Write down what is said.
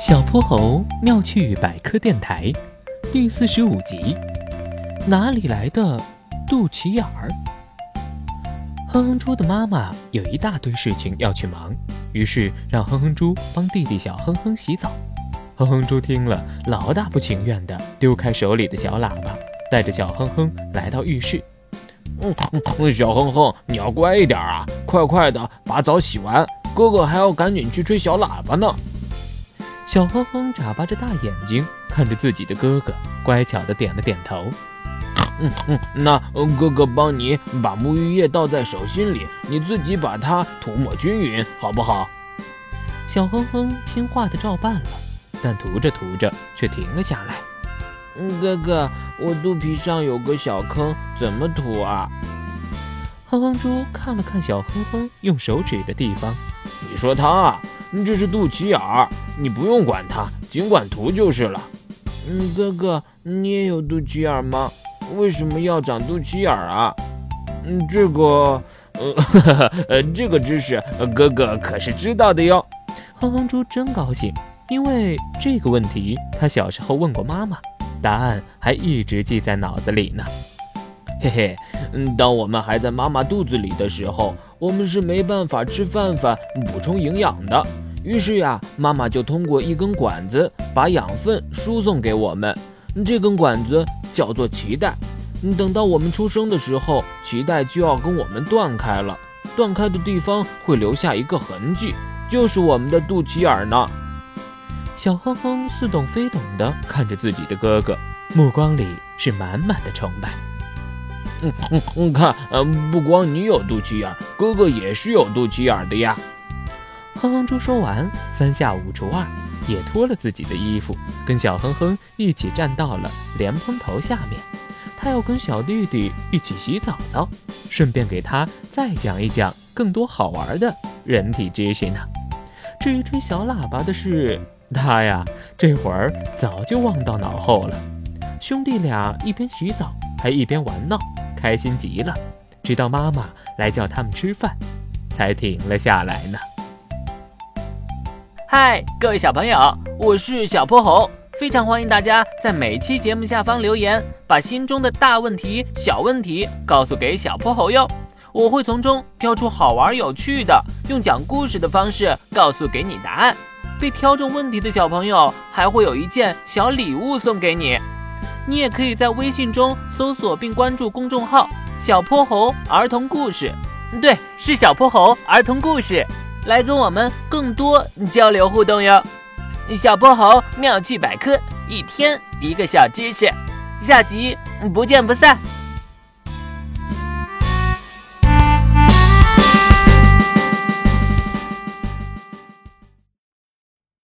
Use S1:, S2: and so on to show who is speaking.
S1: 小泼猴妙趣百科电台第四十五集：哪里来的肚脐眼儿？哼哼猪的妈妈有一大堆事情要去忙，于是让哼哼猪帮弟弟小哼哼洗澡。哼哼猪听了，老大不情愿地丢开手里的小喇叭，带着小哼哼来到浴室。
S2: 嗯，小哼哼，你要乖一点啊，快快的把澡洗完，哥哥还要赶紧去吹小喇叭呢。
S1: 小哼哼眨巴着大眼睛看着自己的哥哥，乖巧的点了点头。
S2: 嗯嗯，那哥哥帮你把沐浴液倒在手心里，你自己把它涂抹均匀，好不好？
S1: 小哼哼听话的照办了，但涂着涂着却停了下来。
S2: 嗯，哥哥，我肚皮上有个小坑，怎么涂啊？
S1: 哼哼猪看了看小哼哼用手指的地方，
S2: 你说他啊？这是肚脐眼儿，你不用管它，尽管涂就是了。嗯，哥哥，你也有肚脐眼吗？为什么要长肚脐眼啊？嗯，这个，呃，呃，这个知识，哥哥可是知道的哟。
S1: 哼哼猪真高兴，因为这个问题他小时候问过妈妈，答案还一直记在脑子里呢。
S2: 嘿嘿，嗯，当我们还在妈妈肚子里的时候，我们是没办法吃饭饭补充营养的。于是呀，妈妈就通过一根管子把养分输送给我们。这根管子叫做脐带。等到我们出生的时候，脐带就要跟我们断开了。断开的地方会留下一个痕迹，就是我们的肚脐眼呢。
S1: 小哼哼似懂非懂地看着自己的哥哥，目光里是满满的崇拜。
S2: 嗯嗯，看，嗯，不光你有肚脐眼，哥哥也是有肚脐眼的呀。
S1: 哼哼猪说完，三下五除二，也脱了自己的衣服，跟小哼哼一起站到了莲蓬头下面。他要跟小弟弟一起洗澡澡，顺便给他再讲一讲更多好玩的人体知识呢。至于吹小喇叭的事，他呀，这会儿早就忘到脑后了。兄弟俩一边洗澡，还一边玩闹。开心极了，直到妈妈来叫他们吃饭，才停了下来呢。
S3: 嗨，各位小朋友，我是小泼猴，非常欢迎大家在每期节目下方留言，把心中的大问题、小问题告诉给小泼猴哟，我会从中挑出好玩有趣的，用讲故事的方式告诉给你答案。被挑中问题的小朋友还会有一件小礼物送给你。你也可以在微信中搜索并关注公众号“小泼猴儿童故事”，对，是小泼猴儿童故事，来跟我们更多交流互动哟。小泼猴妙趣百科，一天一个小知识，下集不见不散。